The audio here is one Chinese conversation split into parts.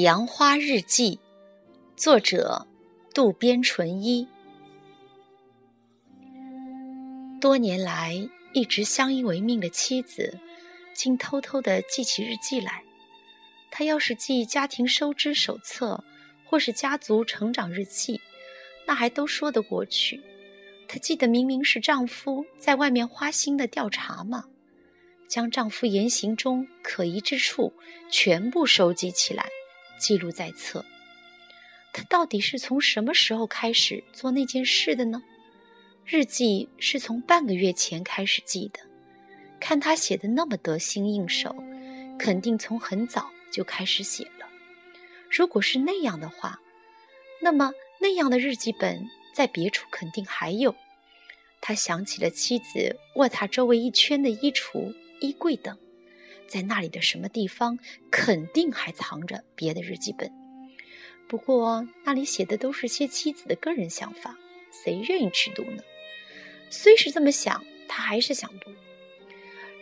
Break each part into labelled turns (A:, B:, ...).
A: 杨花日记，作者渡边淳一。多年来一直相依为命的妻子，竟偷偷的记起日记来。他要是记家庭收支手册，或是家族成长日记，那还都说得过去。她记得明明是丈夫在外面花心的调查嘛。将丈夫言行中可疑之处全部收集起来，记录在册。他到底是从什么时候开始做那件事的呢？日记是从半个月前开始记的。看他写的那么得心应手，肯定从很早就开始写了。如果是那样的话，那么那样的日记本在别处肯定还有。他想起了妻子卧榻周围一圈的衣橱。衣柜等，在那里的什么地方肯定还藏着别的日记本。不过那里写的都是些妻子的个人想法，谁愿意去读呢？虽是这么想，他还是想读。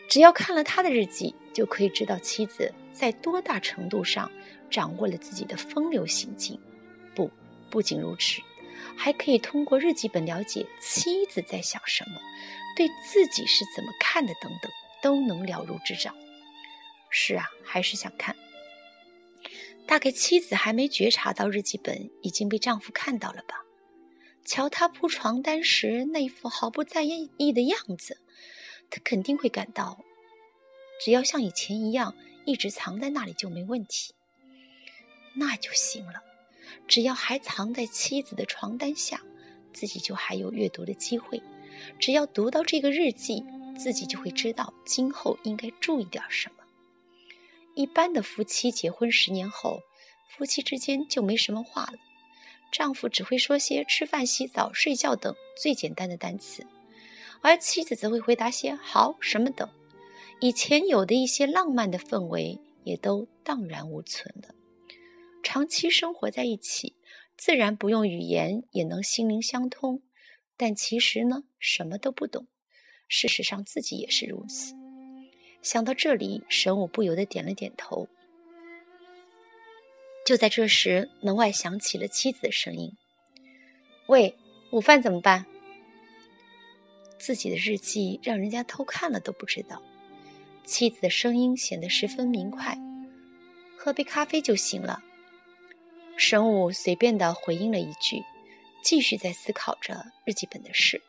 A: 只要看了他的日记，就可以知道妻子在多大程度上掌握了自己的风流行径。不，不仅如此，还可以通过日记本了解妻子在想什么，对自己是怎么看的等等。都能了如指掌。是啊，还是想看。大概妻子还没觉察到日记本已经被丈夫看到了吧？瞧他铺床单时那副毫不在意的样子，他肯定会感到，只要像以前一样一直藏在那里就没问题。那就行了，只要还藏在妻子的床单下，自己就还有阅读的机会。只要读到这个日记。自己就会知道今后应该注意点什么。一般的夫妻结婚十年后，夫妻之间就没什么话了，丈夫只会说些吃饭、洗澡、睡觉等最简单的单词，而妻子则会回答些好什么等。以前有的一些浪漫的氛围也都荡然无存了。长期生活在一起，自然不用语言也能心灵相通，但其实呢，什么都不懂。事实上，自己也是如此。想到这里，神武不由得点了点头。就在这时，门外响起了妻子的声音：“喂，午饭怎么办？”自己的日记让人家偷看了都不知道。妻子的声音显得十分明快：“喝杯咖啡就行了。”神武随便的回应了一句，继续在思考着日记本的事。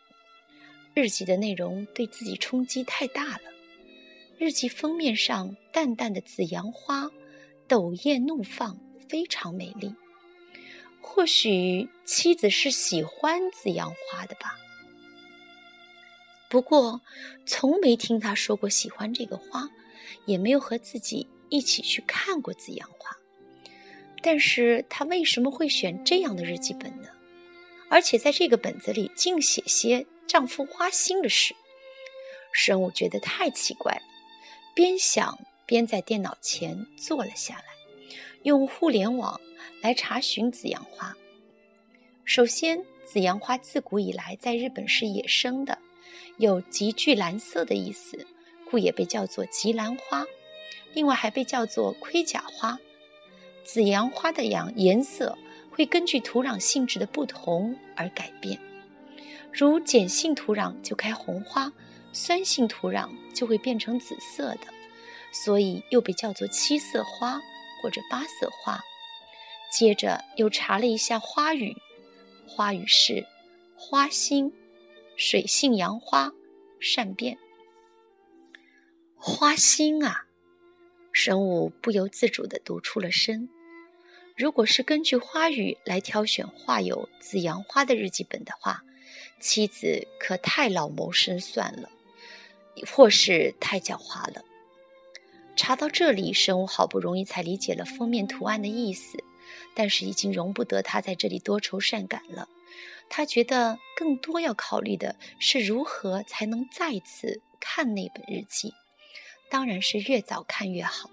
A: 日记的内容对自己冲击太大了。日记封面上淡淡的紫阳花，斗艳怒放，非常美丽。或许妻子是喜欢紫阳花的吧。不过，从没听他说过喜欢这个花，也没有和自己一起去看过紫阳花。但是他为什么会选这样的日记本呢？而且在这个本子里竟写些……丈夫花心的事，生物觉得太奇怪了。边想边在电脑前坐了下来，用互联网来查询紫阳花。首先，紫阳花自古以来在日本是野生的，有极具蓝色的意思，故也被叫做极蓝花。另外还被叫做盔甲花。紫阳花的阳颜色会根据土壤性质的不同而改变。如碱性土壤就开红花，酸性土壤就会变成紫色的，所以又被叫做七色花或者八色花。接着又查了一下花语，花语是花心，水性杨花，善变。花心啊，神武不由自主地读出了声。如果是根据花语来挑选画有紫阳花的日记本的话。妻子可太老谋深算了，或是太狡猾了。查到这里，神武好不容易才理解了封面图案的意思，但是已经容不得他在这里多愁善感了。他觉得更多要考虑的是如何才能再次看那本日记，当然是越早看越好。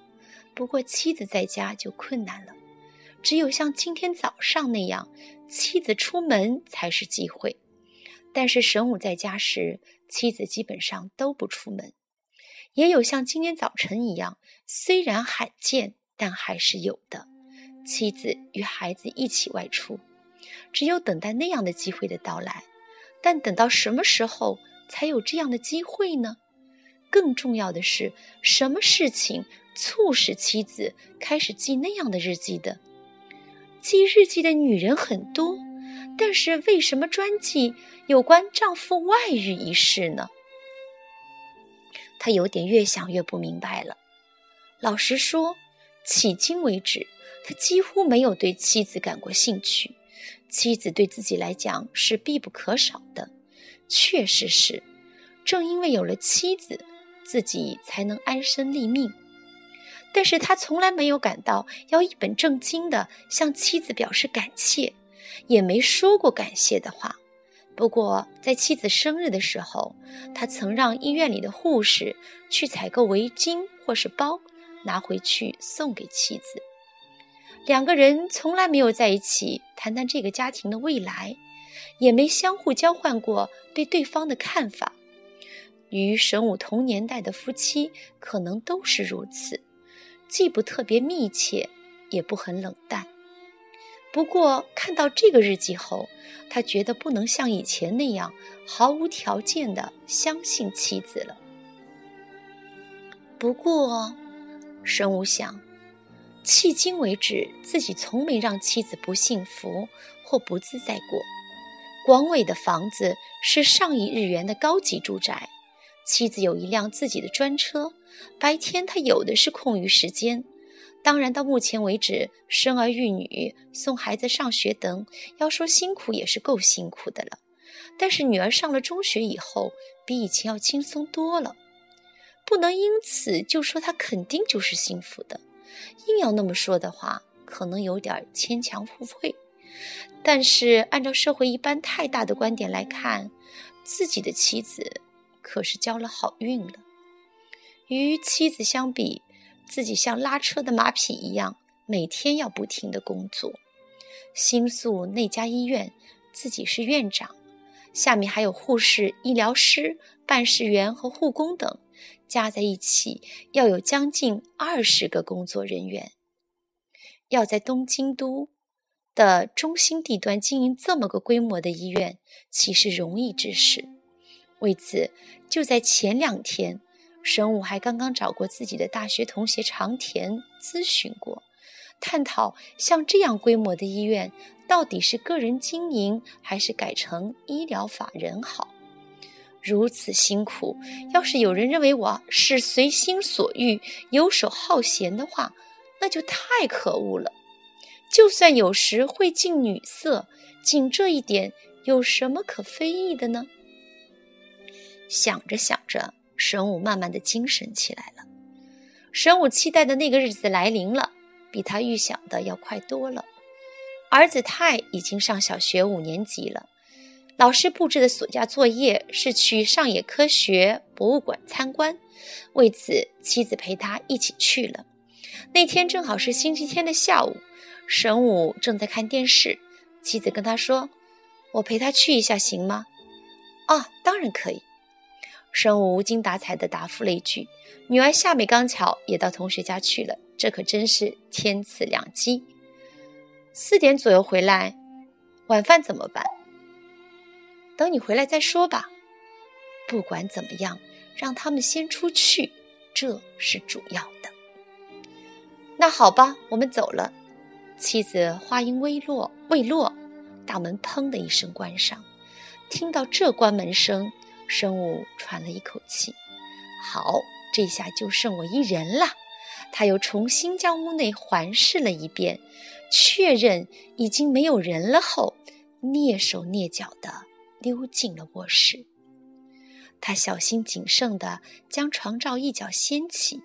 A: 不过妻子在家就困难了，只有像今天早上那样，妻子出门才是机会。但是神武在家时，妻子基本上都不出门。也有像今天早晨一样，虽然罕见，但还是有的。妻子与孩子一起外出，只有等待那样的机会的到来。但等到什么时候才有这样的机会呢？更重要的是，什么事情促使妻子开始记那样的日记的？记日记的女人很多，但是为什么专记有关丈夫外遇一事呢？她有点越想越不明白了。老实说，迄今为止，他几乎没有对妻子感过兴趣。妻子对自己来讲是必不可少的，确实是。正因为有了妻子，自己才能安身立命。但是他从来没有感到要一本正经的向妻子表示感谢，也没说过感谢的话。不过在妻子生日的时候，他曾让医院里的护士去采购围巾或是包，拿回去送给妻子。两个人从来没有在一起谈谈这个家庭的未来，也没相互交换过对对方的看法。与神武同年代的夫妻可能都是如此。既不特别密切，也不很冷淡。不过看到这个日记后，他觉得不能像以前那样毫无条件的相信妻子了。不过，神武想，迄今为止自己从没让妻子不幸福或不自在过。广伟的房子是上亿日元的高级住宅，妻子有一辆自己的专车。白天他有的是空余时间，当然到目前为止，生儿育女、送孩子上学等，要说辛苦也是够辛苦的了。但是女儿上了中学以后，比以前要轻松多了，不能因此就说她肯定就是幸福的。硬要那么说的话，可能有点牵强附会。但是按照社会一般太大的观点来看，自己的妻子可是交了好运了。与妻子相比，自己像拉车的马匹一样，每天要不停的工作。新宿那家医院，自己是院长，下面还有护士、医疗师、办事员和护工等，加在一起要有将近二十个工作人员。要在东京都的中心地段经营这么个规模的医院，岂是容易之事？为此，就在前两天。神武还刚刚找过自己的大学同学长田咨询过，探讨像这样规模的医院到底是个人经营还是改成医疗法人好。如此辛苦，要是有人认为我是随心所欲、游手好闲的话，那就太可恶了。就算有时会近女色，仅这一点有什么可非议的呢？想着想着。神武慢慢的精神起来了，神武期待的那个日子来临了，比他预想的要快多了。儿子泰已经上小学五年级了，老师布置的暑假作业是去上野科学博物馆参观，为此妻子陪他一起去了。那天正好是星期天的下午，神武正在看电视，妻子跟他说：“我陪他去一下行吗？”“啊，当然可以。”神武无精打采地答复了一句：“女儿夏美刚巧也到同学家去了，这可真是天赐良机。四点左右回来，晚饭怎么办？等你回来再说吧。不管怎么样，让他们先出去，这是主要的。那好吧，我们走了。”妻子话音未落，未落，大门砰的一声关上。听到这关门声。生物喘了一口气，好，这下就剩我一人了。他又重新将屋内环视了一遍，确认已经没有人了后，蹑手蹑脚地溜进了卧室。他小心谨慎地将床罩一角掀起，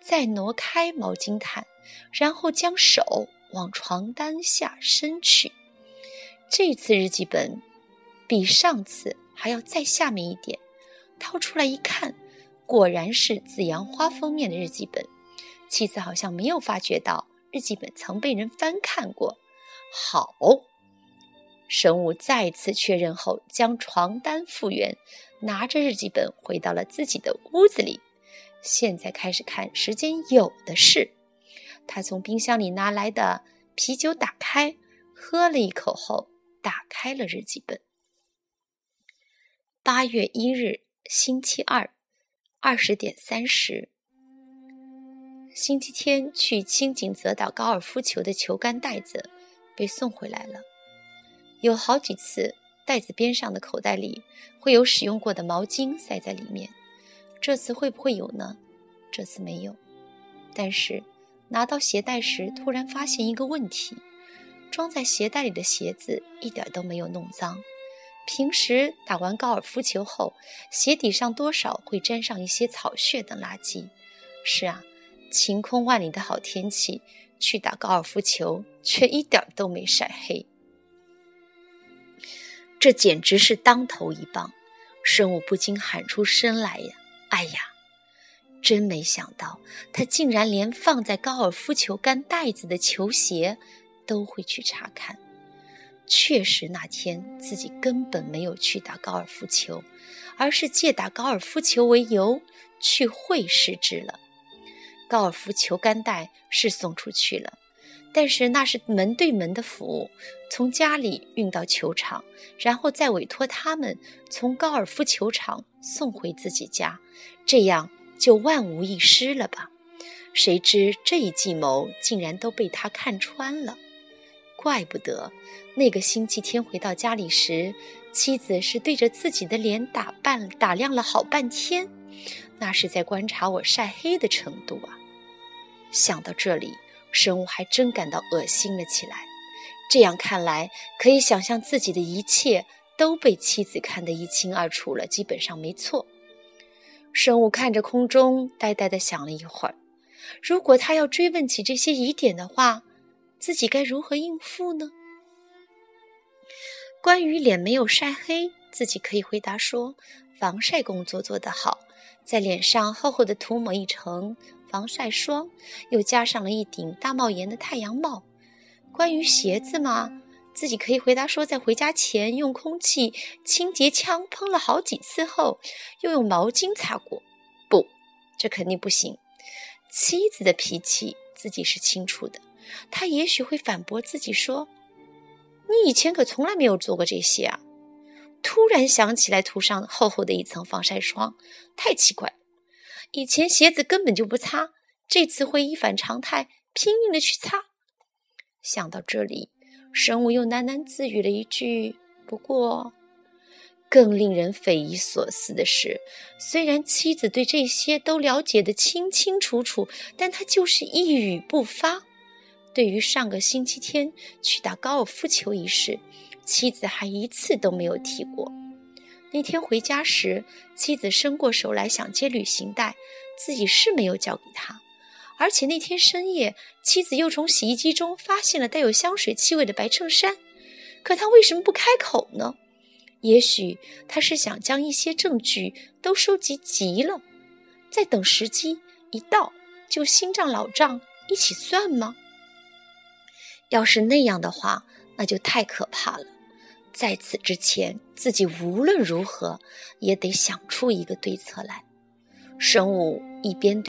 A: 再挪开毛巾毯，然后将手往床单下伸去。这次日记本比上次。还要再下面一点，掏出来一看，果然是紫阳花封面的日记本。妻子好像没有发觉到日记本曾被人翻看过。好，神武再次确认后，将床单复原，拿着日记本回到了自己的屋子里。现在开始看，时间有的是。他从冰箱里拿来的啤酒打开，喝了一口后，打开了日记本。八月一日，星期二，二十点三十。星期天去青景泽岛高尔夫球的球杆袋子被送回来了。有好几次，袋子边上的口袋里会有使用过的毛巾塞在里面。这次会不会有呢？这次没有。但是拿到鞋带时，突然发现一个问题：装在鞋带里的鞋子一点都没有弄脏。平时打完高尔夫球后，鞋底上多少会沾上一些草屑等垃圾。是啊。晴空万里的好天气，去打高尔夫球却一点都没晒黑，这简直是当头一棒！生物不禁喊出声来呀！哎呀，真没想到，他竟然连放在高尔夫球杆袋子的球鞋都会去查看。确实，那天自己根本没有去打高尔夫球，而是借打高尔夫球为由去会试制了。高尔夫球杆带是送出去了，但是那是门对门的服务，从家里运到球场，然后再委托他们从高尔夫球场送回自己家，这样就万无一失了吧？谁知这一计谋竟然都被他看穿了，怪不得那个星期天回到家里时，妻子是对着自己的脸打扮打量了好半天。那是在观察我晒黑的程度啊！想到这里，生物还真感到恶心了起来。这样看来，可以想象自己的一切都被妻子看得一清二楚了，基本上没错。生物看着空中，呆呆地想了一会儿：如果他要追问起这些疑点的话，自己该如何应付呢？关于脸没有晒黑，自己可以回答说：防晒工作做得好。在脸上厚厚的涂抹一层防晒霜，又加上了一顶大帽檐的太阳帽。关于鞋子嘛，自己可以回答说，在回家前用空气清洁枪喷了好几次后，又用毛巾擦过。不，这肯定不行。妻子的脾气自己是清楚的，他也许会反驳自己说：“你以前可从来没有做过这些啊。”突然想起来涂上厚厚的一层防晒霜，太奇怪了。以前鞋子根本就不擦，这次会一反常态，拼命的去擦。想到这里，神武又喃喃自语了一句：“不过，更令人匪夷所思的是，虽然妻子对这些都了解的清清楚楚，但他就是一语不发。对于上个星期天去打高尔夫球一事。”妻子还一次都没有提过。那天回家时，妻子伸过手来想接旅行袋，自己是没有交给他。而且那天深夜，妻子又从洗衣机中发现了带有香水气味的白衬衫，可他为什么不开口呢？也许他是想将一些证据都收集齐了，再等时机一到就新账老账一起算吗？要是那样的话，那就太可怕了。在此之前，自己无论如何也得想出一个对策来。神武一边。